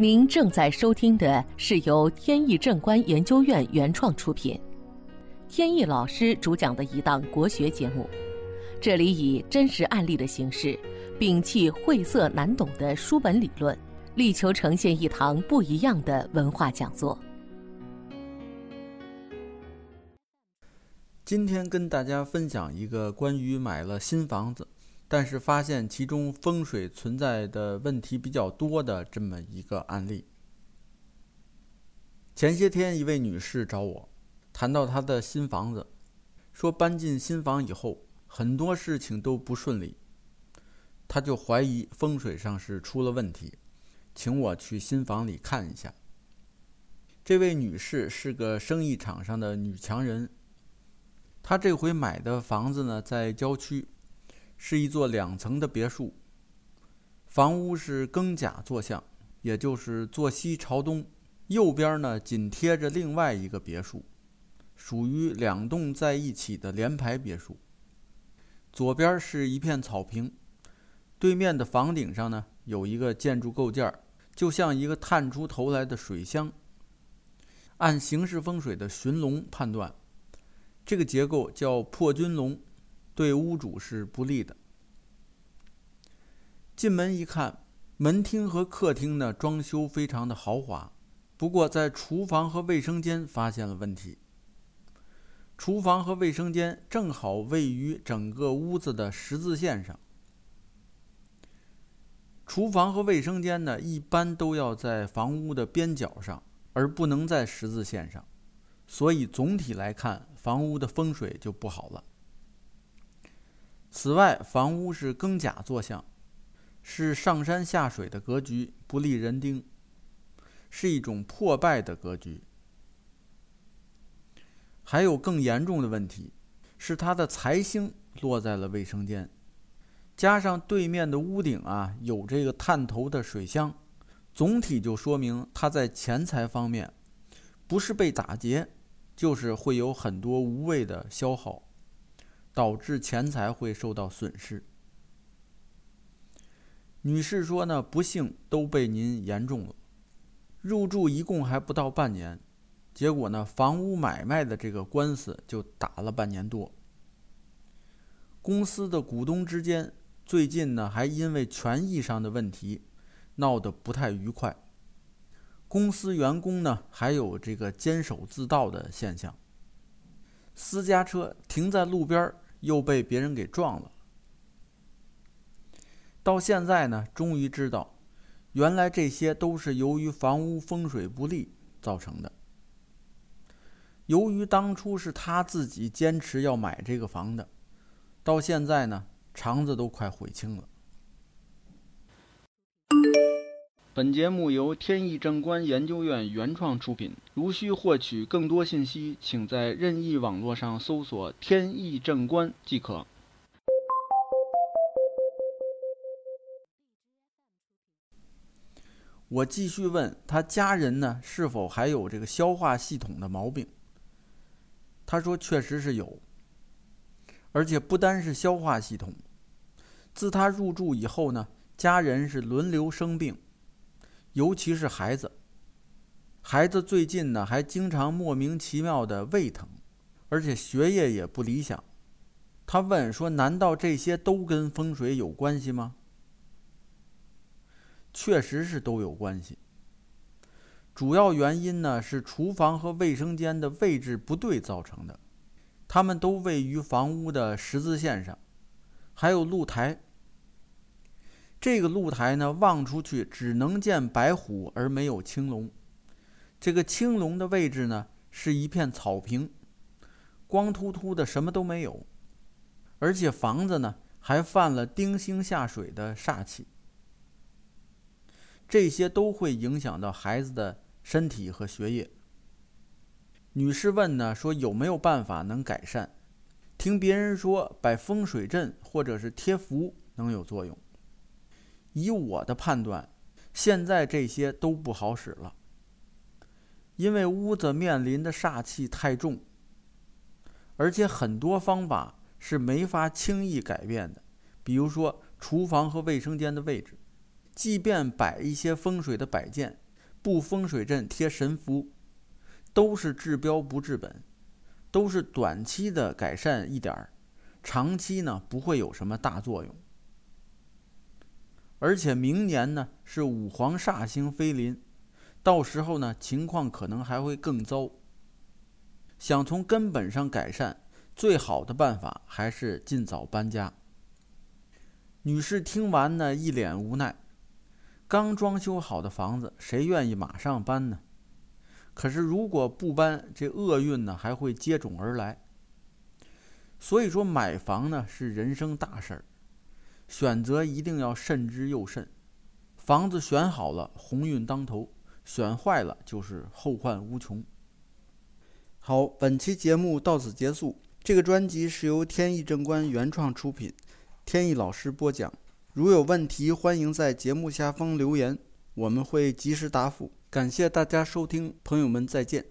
您正在收听的是由天意正观研究院原创出品，天意老师主讲的一档国学节目。这里以真实案例的形式，摒弃晦涩难懂的书本理论，力求呈现一堂不一样的文化讲座。今天跟大家分享一个关于买了新房子。但是发现其中风水存在的问题比较多的这么一个案例。前些天一位女士找我，谈到她的新房子，说搬进新房以后很多事情都不顺利，她就怀疑风水上是出了问题，请我去新房里看一下。这位女士是个生意场上的女强人，她这回买的房子呢在郊区。是一座两层的别墅，房屋是庚甲坐向，也就是坐西朝东。右边呢紧贴着另外一个别墅，属于两栋在一起的联排别墅。左边是一片草坪，对面的房顶上呢有一个建筑构件，就像一个探出头来的水箱。按形式风水的寻龙判断，这个结构叫破军龙。对屋主是不利的。进门一看，门厅和客厅呢装修非常的豪华，不过在厨房和卫生间发现了问题。厨房和卫生间正好位于整个屋子的十字线上。厨房和卫生间呢一般都要在房屋的边角上，而不能在十字线上，所以总体来看，房屋的风水就不好了。此外，房屋是庚甲坐向，是上山下水的格局，不利人丁，是一种破败的格局。还有更严重的问题，是他的财星落在了卫生间，加上对面的屋顶啊有这个探头的水箱，总体就说明他在钱财方面，不是被打劫，就是会有很多无谓的消耗。导致钱财会受到损失。女士说呢，不幸都被您言中了。入住一共还不到半年，结果呢，房屋买卖的这个官司就打了半年多。公司的股东之间最近呢，还因为权益上的问题闹得不太愉快。公司员工呢，还有这个监守自盗的现象。私家车停在路边又被别人给撞了。到现在呢，终于知道，原来这些都是由于房屋风水不利造成的。由于当初是他自己坚持要买这个房的，到现在呢，肠子都快悔青了。本节目由天意正观研究院原创出品。如需获取更多信息，请在任意网络上搜索“天意正观”即可。我继续问他家人呢，是否还有这个消化系统的毛病？他说确实是有，而且不单是消化系统。自他入住以后呢，家人是轮流生病。尤其是孩子，孩子最近呢还经常莫名其妙的胃疼，而且学业也不理想。他问说：“难道这些都跟风水有关系吗？”确实是都有关系。主要原因呢是厨房和卫生间的位置不对造成的，它们都位于房屋的十字线上，还有露台。这个露台呢，望出去只能见白虎，而没有青龙。这个青龙的位置呢，是一片草坪，光秃秃的，什么都没有。而且房子呢，还犯了丁星下水的煞气。这些都会影响到孩子的身体和学业。女士问呢，说有没有办法能改善？听别人说摆风水阵或者是贴符能有作用。以我的判断，现在这些都不好使了，因为屋子面临的煞气太重，而且很多方法是没法轻易改变的。比如说，厨房和卫生间的位置，即便摆一些风水的摆件，布风水阵、贴神符，都是治标不治本，都是短期的改善一点儿，长期呢不会有什么大作用。而且明年呢是五黄煞星飞临，到时候呢情况可能还会更糟。想从根本上改善，最好的办法还是尽早搬家。女士听完呢，一脸无奈。刚装修好的房子，谁愿意马上搬呢？可是如果不搬，这厄运呢还会接踵而来。所以说，买房呢是人生大事儿，选择一定要慎之又慎。房子选好了，鸿运当头；选坏了，就是后患无穷。好，本期节目到此结束。这个专辑是由天意正观原创出品，天意老师播讲。如有问题，欢迎在节目下方留言，我们会及时答复。感谢大家收听，朋友们再见。